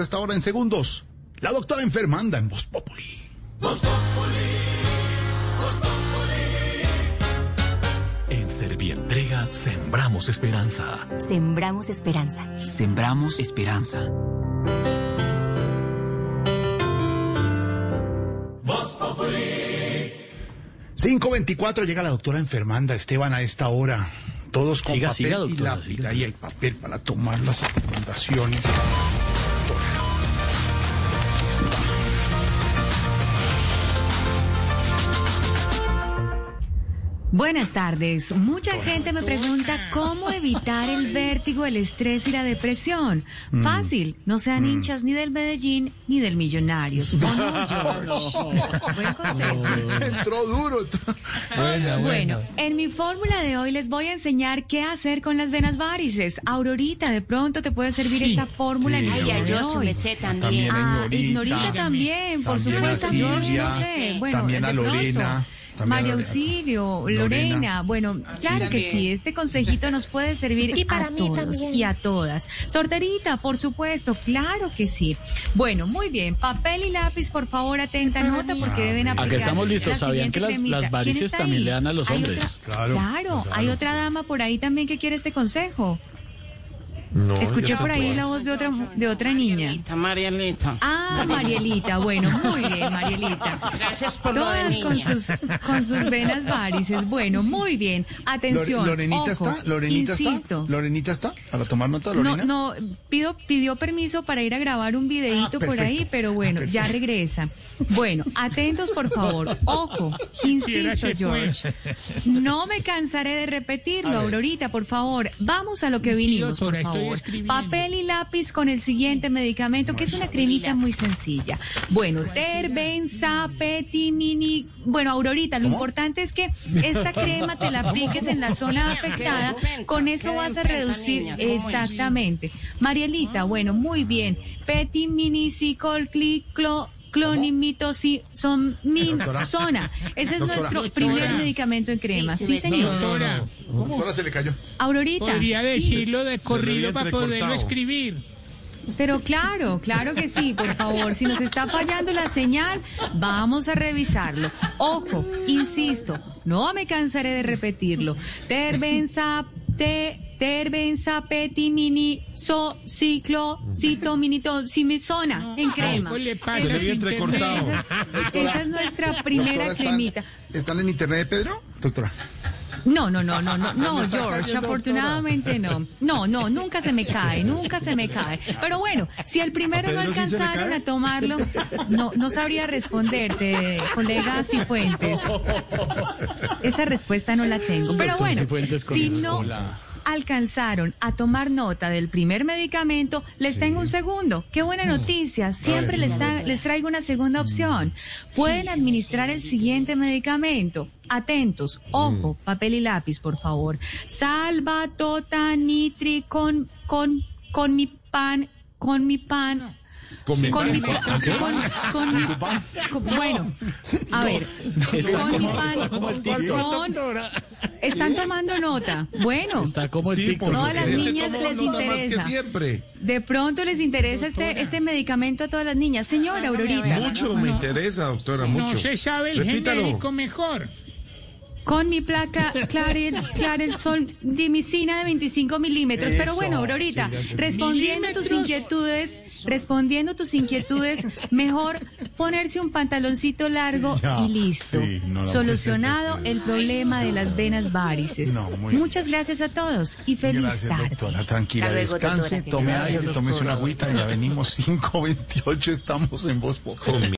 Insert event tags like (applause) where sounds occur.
Hasta ahora en segundos, la doctora enfermanda en Voz Populi. En Servientrega sembramos esperanza. Sembramos esperanza. Sembramos esperanza. Voz 524 llega la doctora enfermanda Esteban a esta hora. Todos con Siga, papel siga, y doctora, lápiz. siga. Ahí hay papel para tomar las recomendaciones. Buenas tardes. Mucha gente me pregunta cómo evitar el vértigo, el estrés y la depresión. Mm. Fácil, no sean hinchas ni del Medellín ni del Millonarios. (laughs) Buen consejo. Entró duro. Bueno, en mi fórmula de hoy les voy a enseñar qué hacer con las venas varices. Aurorita, de pronto te puede servir esta fórmula en el Ay, día ay, de yo sí hoy. me sé también. Ah, Ignorita. También, por supuesto, George, Silvia, no sé. Bueno, también a pronto. María. Auxilio, Lorena. Lorena. Bueno, claro que sí, este consejito nos puede servir Y para a mí todos también. y a todas. Sorterita, por supuesto, claro que sí. Bueno, muy bien, papel y lápiz, por favor, atenta nota porque deben aplicar. Acá estamos listos. ¿Sabían que las- varices ¿Quién está también le dan a los ¿Hay hombres? otra? Claro, Claro, hay otra dama por ahí también que quiere este consejo. No, Escuché por ahí la voz de otra, de otra niña. Marielita. Ah, Marielita, bueno, muy bien, Marielita. Gracias por lo de Todas con niña. sus, con sus venas varices. Bueno, muy bien. Atención. Lore- ¿Lorenita ojo, está? ¿Lorenita insisto. está? ¿Lorenita está? ¿Para tomar nota, No, Lorena? no, pido, pidió permiso para ir a grabar un videíto Ah, por ahí, pero bueno, Ah, ya regresa. Bueno, atentos por favor. Ojo, (laughs) insisto, George. No me cansaré de repetirlo. Aurorita, por favor. Vamos a lo que vinimos, por estoy favor. Papel y lápiz con el siguiente medicamento, que es una cremita muy sencilla. Bueno, terbenzapetimini. Bueno, Aurorita, lo importante es que esta (laughs) crema te la apliques en la zona afectada. Con eso vas a reducir exactamente. Marielita, bueno, muy bien. Petiminiciclocliclo clonimitoxona. Ese es Doctora. nuestro primer Doctora. medicamento en crema. Sí, Sí, sí, señor. Doctora, Ahora se le cayó. Aurorita. podría decirlo de corrido para poderlo escribir. Pero claro, claro que sí, por favor. Si nos está fallando la señal, vamos a revisarlo. Ojo, insisto, no me cansaré de repetirlo. Terbenza, te, terbenzapetimini, so, ciclo, citominito, simizona, en crema. Le pasa Se entrecortado. Esa es, (laughs) esa es nuestra primera Doctora, ¿están- cremita. ¿Están en internet, Pedro? Doctora. No, no, no, no, no, (laughs) no, George, afortunadamente no. No, no, nunca se me cae, (laughs) nunca se me cae. Pero bueno, si el primero ¿A no sí alcanzaron a tomarlo, no, no sabría responderte, colega Cifuentes. Esa respuesta no la tengo. Pero bueno, si no alcanzaron a tomar nota del primer medicamento, les tengo un segundo. Qué buena noticia. Siempre les, traigo una segunda opción. Pueden administrar el siguiente medicamento. Atentos, ojo, papel y lápiz, por favor. Salva tota nitri con, con, con mi pan, con mi pan. Con mi pan. con- bueno, a ver, con mi pan, están tomando nota. Bueno, Está como el Sí, Todas las niñas Este les interesa. que siempre. de pronto les interesa este, este medicamento a todas las niñas. Señora Aurorita, Mucho me interesa, doctora, No mucho. se sabe el Repítalo. genérico mejor. Con mi placa (laughs) Clarel, Clarel Sol dimicina de 25 milímetros. Pero bueno, Aurorita, respondiendo tus Milímetros. inquietudes, respondiendo tus inquietudes, (laughs) mejor ponerse un pantaloncito largo y listo. sí, no la Solucionado a el problema de las venas varices. No, Muchas gracias a todos y feliz Gracias, tarde. doctora. Tranquila, luego, descanse, doctora. tome aire, tómese una agüita. Ya venimos 5.28, estamos en Voz.